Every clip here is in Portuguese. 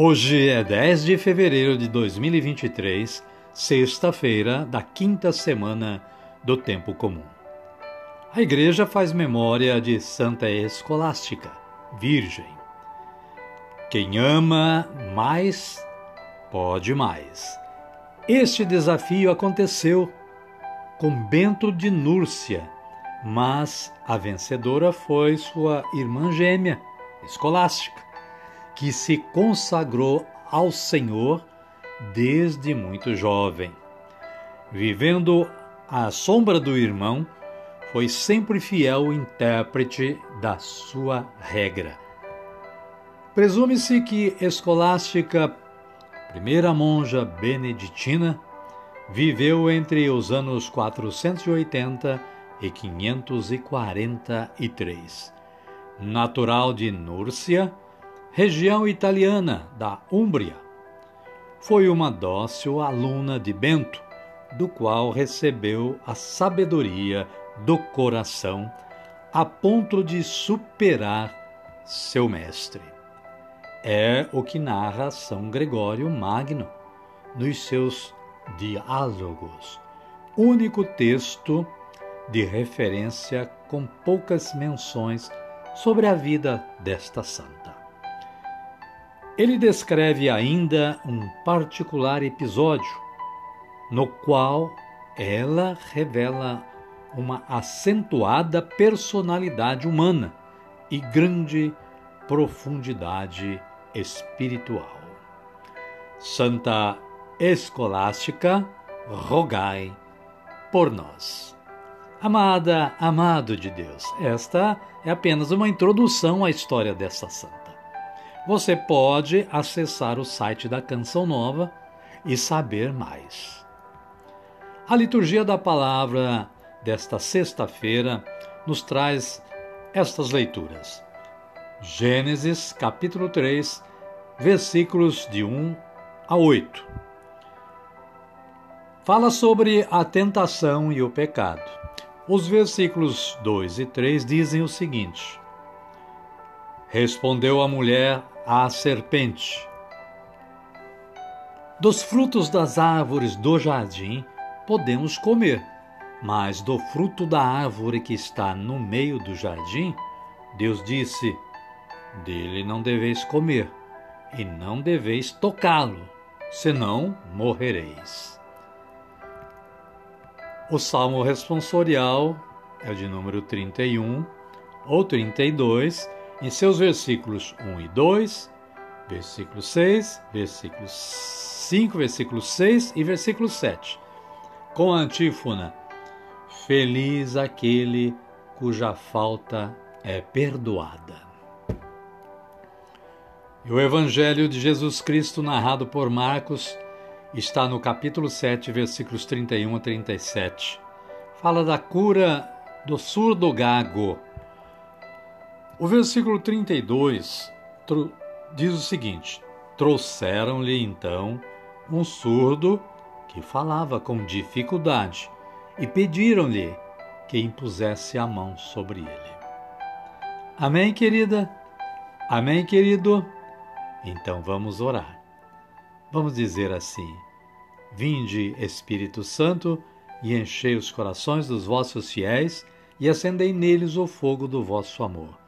Hoje é 10 de fevereiro de 2023, sexta-feira da quinta semana do Tempo Comum. A Igreja faz memória de Santa Escolástica, Virgem. Quem ama mais, pode mais. Este desafio aconteceu com Bento de Núrcia, mas a vencedora foi sua irmã gêmea, Escolástica que se consagrou ao Senhor desde muito jovem. Vivendo à sombra do irmão, foi sempre fiel intérprete da sua regra. Presume-se que Escolástica, primeira monja beneditina, viveu entre os anos 480 e 543. Natural de Núrcia, região italiana da Úmbria. Foi uma dócil aluna de Bento, do qual recebeu a sabedoria do coração a ponto de superar seu mestre. É o que narra São Gregório Magno nos seus Diálogos, único texto de referência com poucas menções sobre a vida desta santa. Ele descreve ainda um particular episódio no qual ela revela uma acentuada personalidade humana e grande profundidade espiritual. Santa Escolástica, rogai por nós. Amada, amado de Deus, esta é apenas uma introdução à história dessa santa você pode acessar o site da Canção Nova e saber mais. A liturgia da palavra desta sexta-feira nos traz estas leituras. Gênesis, capítulo 3, versículos de 1 a 8. Fala sobre a tentação e o pecado. Os versículos 2 e 3 dizem o seguinte: Respondeu a mulher à serpente: Dos frutos das árvores do jardim podemos comer, mas do fruto da árvore que está no meio do jardim, Deus disse: Dele não deveis comer, e não deveis tocá-lo, senão morrereis. O salmo responsorial é o de número 31 ou 32 em seus versículos 1 e 2, versículo 6, versículo 5, versículo 6 e versículo 7, com a antífona: Feliz aquele cuja falta é perdoada. E o Evangelho de Jesus Cristo, narrado por Marcos, está no capítulo 7, versículos 31 a 37. Fala da cura do surdo gago o versículo 32 diz o seguinte: Trouxeram-lhe então um surdo que falava com dificuldade e pediram-lhe que impusesse a mão sobre ele. Amém, querida? Amém, querido? Então vamos orar. Vamos dizer assim: Vinde, Espírito Santo, e enchei os corações dos vossos fiéis e acendei neles o fogo do vosso amor.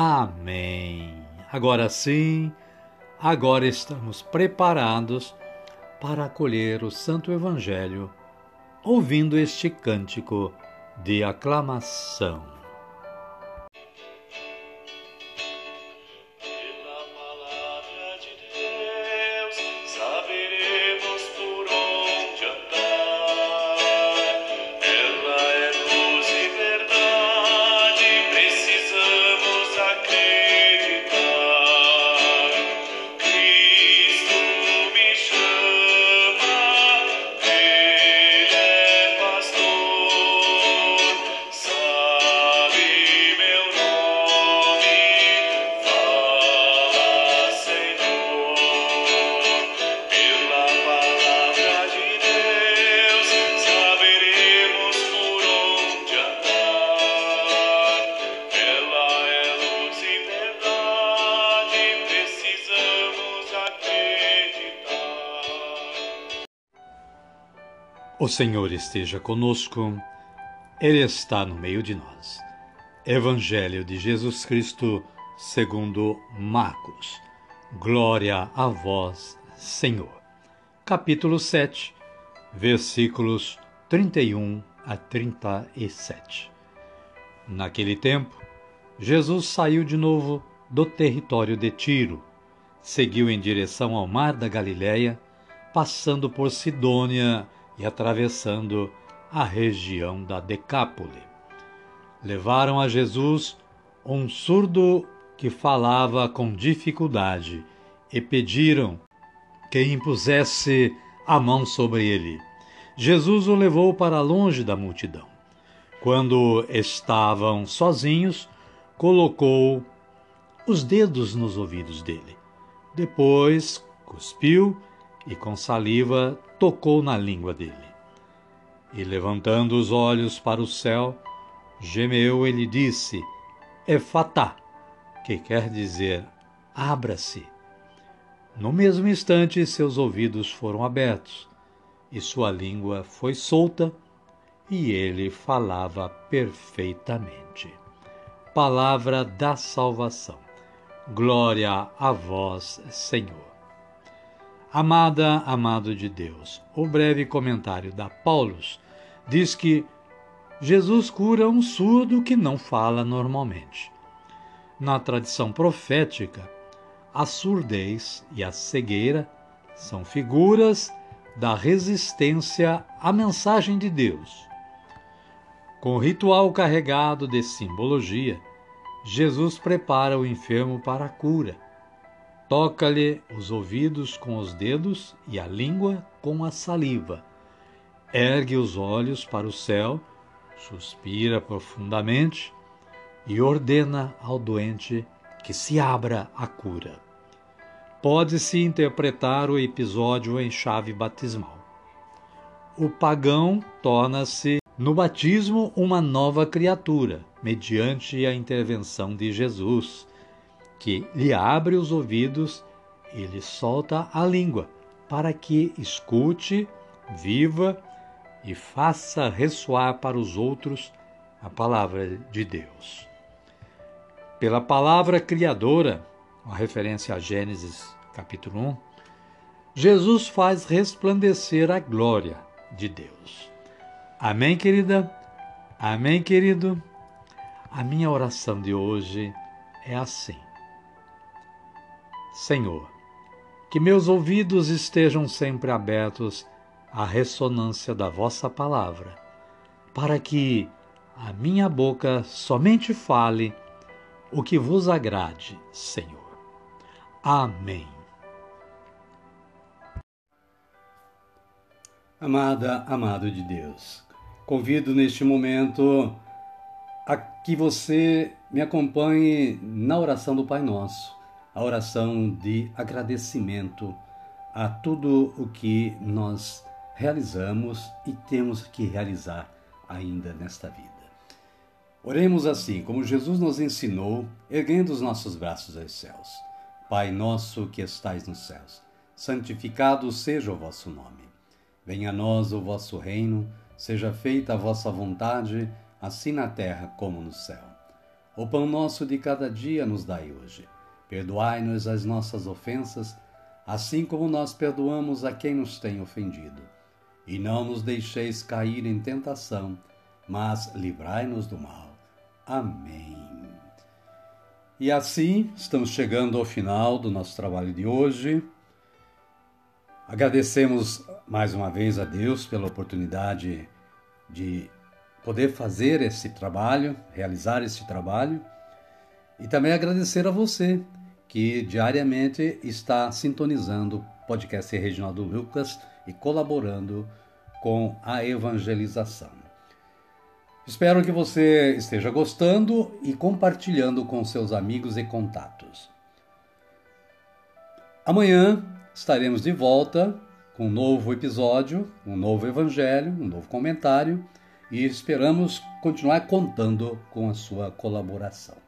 Amém. Agora sim, agora estamos preparados para acolher o Santo Evangelho, ouvindo este cântico de aclamação. O Senhor esteja conosco, Ele está no meio de nós. Evangelho de Jesus Cristo, segundo Marcos. Glória a vós, Senhor. Capítulo 7, versículos 31 a 37. Naquele tempo, Jesus saiu de novo do território de Tiro, seguiu em direção ao mar da Galiléia, passando por Sidônia e atravessando a região da Decápole. Levaram a Jesus um surdo que falava com dificuldade e pediram que impusesse a mão sobre ele. Jesus o levou para longe da multidão. Quando estavam sozinhos, colocou os dedos nos ouvidos dele. Depois cuspiu e com saliva tocou na língua dele. E levantando os olhos para o céu, gemeu e lhe disse: Efatá, que quer dizer abra-se. No mesmo instante, seus ouvidos foram abertos e sua língua foi solta e ele falava perfeitamente. Palavra da salvação. Glória a vós, Senhor. Amada, amado de Deus, o breve comentário da Paulus diz que Jesus cura um surdo que não fala normalmente. Na tradição profética, a surdez e a cegueira são figuras da resistência à mensagem de Deus. Com o ritual carregado de simbologia, Jesus prepara o enfermo para a cura Toca-lhe os ouvidos com os dedos e a língua com a saliva. Ergue os olhos para o céu, suspira profundamente e ordena ao doente que se abra a cura. Pode-se interpretar o episódio em chave batismal. O pagão torna-se no batismo uma nova criatura, mediante a intervenção de Jesus que lhe abre os ouvidos e lhe solta a língua, para que escute, viva e faça ressoar para os outros a palavra de Deus. Pela palavra criadora, uma referência a Gênesis capítulo 1, Jesus faz resplandecer a glória de Deus. Amém, querida? Amém, querido? A minha oração de hoje é assim. Senhor, que meus ouvidos estejam sempre abertos à ressonância da vossa palavra, para que a minha boca somente fale o que vos agrade, Senhor. Amém. Amada, amado de Deus, convido neste momento a que você me acompanhe na oração do Pai Nosso a oração de agradecimento a tudo o que nós realizamos e temos que realizar ainda nesta vida. Oremos assim, como Jesus nos ensinou, erguendo os nossos braços aos céus. Pai nosso que estais nos céus, santificado seja o vosso nome. Venha a nós o vosso reino, seja feita a vossa vontade, assim na terra como no céu. O pão nosso de cada dia nos dai hoje. Perdoai-nos as nossas ofensas, assim como nós perdoamos a quem nos tem ofendido. E não nos deixeis cair em tentação, mas livrai-nos do mal. Amém. E assim estamos chegando ao final do nosso trabalho de hoje. Agradecemos mais uma vez a Deus pela oportunidade de poder fazer esse trabalho, realizar esse trabalho, e também agradecer a você que diariamente está sintonizando o podcast Reginaldo Lucas e colaborando com a evangelização. Espero que você esteja gostando e compartilhando com seus amigos e contatos. Amanhã estaremos de volta com um novo episódio, um novo evangelho, um novo comentário e esperamos continuar contando com a sua colaboração.